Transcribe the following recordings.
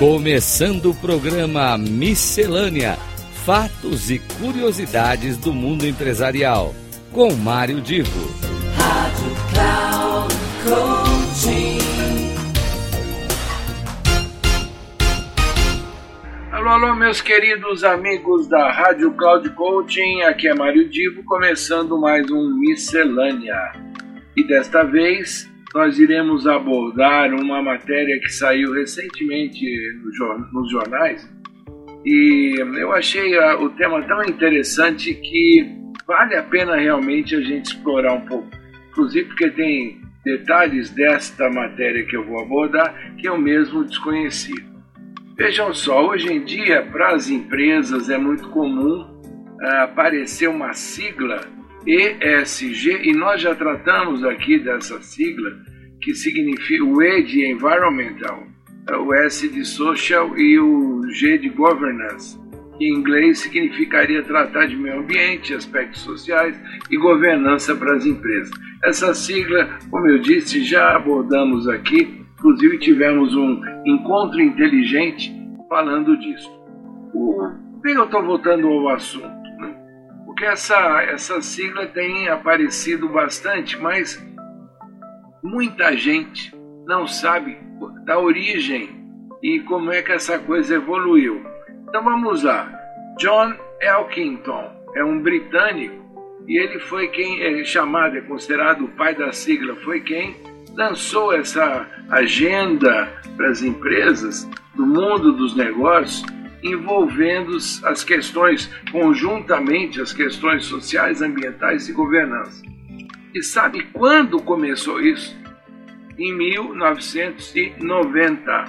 Começando o programa Miscelânea: Fatos e Curiosidades do Mundo Empresarial, com Mário Divo. Rádio Cloud Coaching. Alô, alô, meus queridos amigos da Rádio Cloud Coaching, aqui é Mário Divo, começando mais um Miscelânea. E desta vez nós iremos abordar uma matéria que saiu recentemente nos jornais e eu achei o tema tão interessante que vale a pena realmente a gente explorar um pouco. Inclusive porque tem detalhes desta matéria que eu vou abordar que eu mesmo desconheci. Vejam só, hoje em dia para as empresas é muito comum uh, aparecer uma sigla ESG, e nós já tratamos aqui dessa sigla, que significa o E de Environmental, o S de Social e o G de Governance, que em inglês significaria tratar de meio ambiente, aspectos sociais e governança para as empresas. Essa sigla, como eu disse, já abordamos aqui, inclusive tivemos um encontro inteligente falando disso. Bem, eu estou voltando ao assunto porque essa, essa sigla tem aparecido bastante, mas muita gente não sabe da origem e como é que essa coisa evoluiu. Então vamos lá. John Elkington é um britânico e ele foi quem é chamado, é considerado o pai da sigla, foi quem lançou essa agenda para as empresas do mundo dos negócios envolvendo as questões, conjuntamente, as questões sociais, ambientais e governança. E sabe quando começou isso? Em 1990.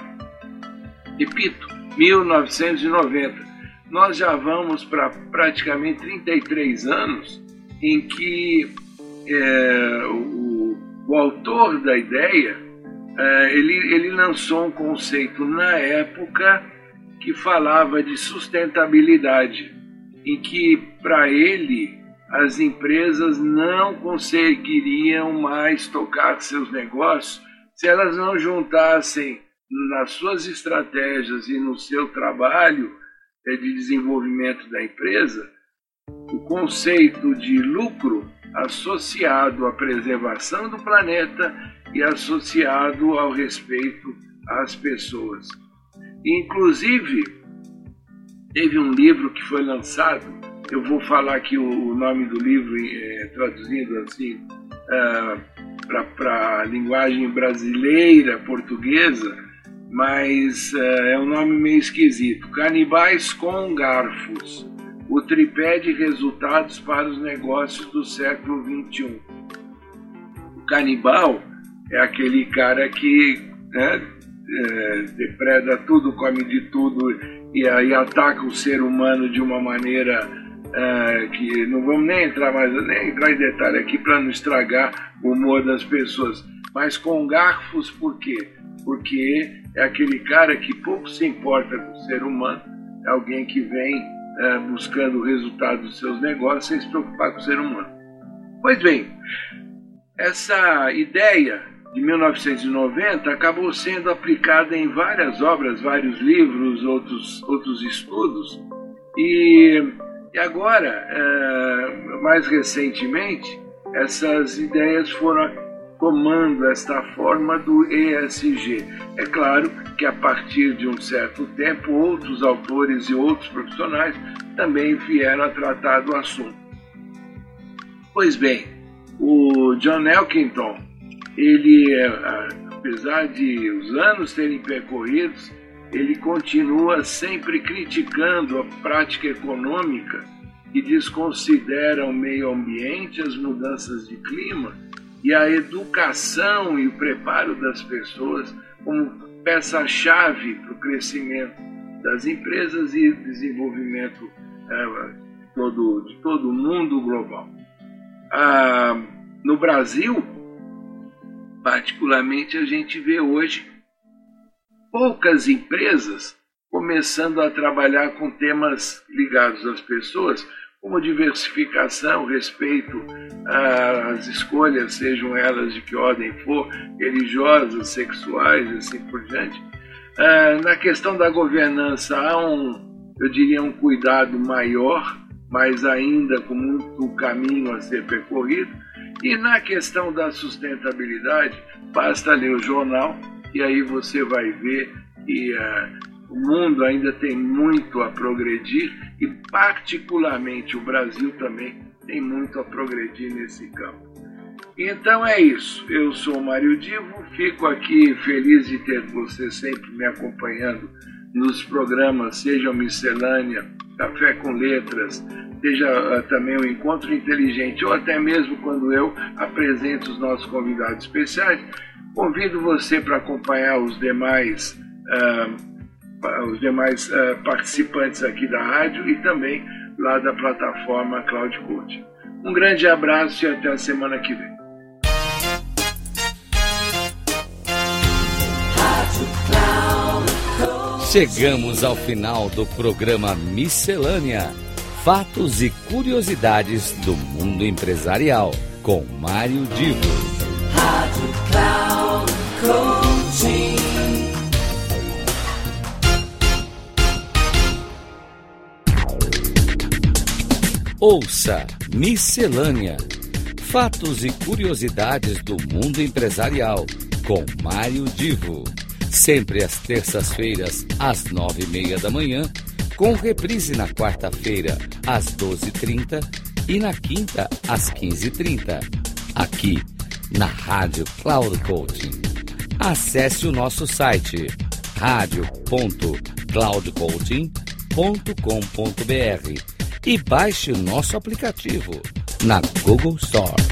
Repito, 1990. Nós já vamos para praticamente 33 anos em que é, o, o, autor da ideia é, ele, ele lançou um conceito na época que falava de sustentabilidade, em que para ele as empresas não conseguiriam mais tocar seus negócios se elas não juntassem nas suas estratégias e no seu trabalho eh, de desenvolvimento da empresa o conceito de lucro associado à preservação do planeta e associado ao respeito às pessoas. Inclusive, teve um livro que foi lançado, eu vou falar aqui o, nome do livro, é, traduzindo assim, é, para a linguagem brasileira, portuguesa, mas é, é um nome meio esquisito. Canibais com Garfos, o tripé de resultados para os negócios do século XXI. O canibal é aquele cara que né, é, depreda tudo, come de tudo e aí ataca o ser humano de uma maneira é, que não vamos nem entrar mais, nem entrar em detalhe aqui para não estragar o humor das pessoas, mas com garfos por quê? Porque é aquele cara que pouco se importa com o ser humano, é alguém que vem é, buscando o resultado dos seus negócios sem se preocupar com o ser humano. Pois bem, essa ideia de 1990 acabou sendo aplicada em várias obras, vários livros, outros, outros estudos. E, e agora, é, mais recentemente, essas ideias foram tomando esta forma do ESG. É claro que a partir de um certo tempo, outros autores e outros profissionais também vieram a tratar do assunto. Pois bem, o John Elkington ele, é, apesar de os anos terem percorridos, ele continua sempre criticando a prática econômica que desconsidera o meio ambiente, as mudanças de clima e a educação e o preparo das pessoas como peça-chave para o crescimento das empresas e desenvolvimento é, todo, de todo o mundo global. Ah, no Brasil, particularmente, a gente vê hoje poucas empresas começando a trabalhar com temas ligados às pessoas, como diversificação, respeito às escolhas, sejam elas de que ordem for, religiosas, sexuais e assim por diante. Uh, na questão da governança, há um, eu diria, um cuidado maior, mas ainda com muito caminho a ser percorrido. E na questão da sustentabilidade, basta ler o jornal e aí você vai ver que uh, o mundo ainda tem muito a progredir e, particularmente, o Brasil também tem muito a progredir nesse campo. Então é isso. Eu sou Mário Divo, fico aqui feliz de ter você sempre me acompanhando nos programas, seja Miscelânea, Café com Letras, seja uh, também o Encontro Inteligente, ou até mesmo quando eu apresento os nossos convidados especiais. Convido você para acompanhar os demais. Uh, os demais uh, participantes aqui da rádio e também lá da plataforma Cloud Coach. Um grande abraço e até a semana que vem. Chegamos ao final do programa Miscelânea: Fatos e Curiosidades do Mundo Empresarial, com Mário Divo. Rádio Cloud Coaching. Ouça Miscelânea: Fatos e curiosidades do mundo empresarial, com Mário Divo. Sempre às terças-feiras, às nove e meia da manhã, com reprise na quarta-feira, às doze e trinta na quinta, às quinze e trinta. Aqui, na Rádio Cloud Coaching. Acesse o nosso site radio.cloudcoaching.com.br e baixe o nosso aplicativo na Google Store.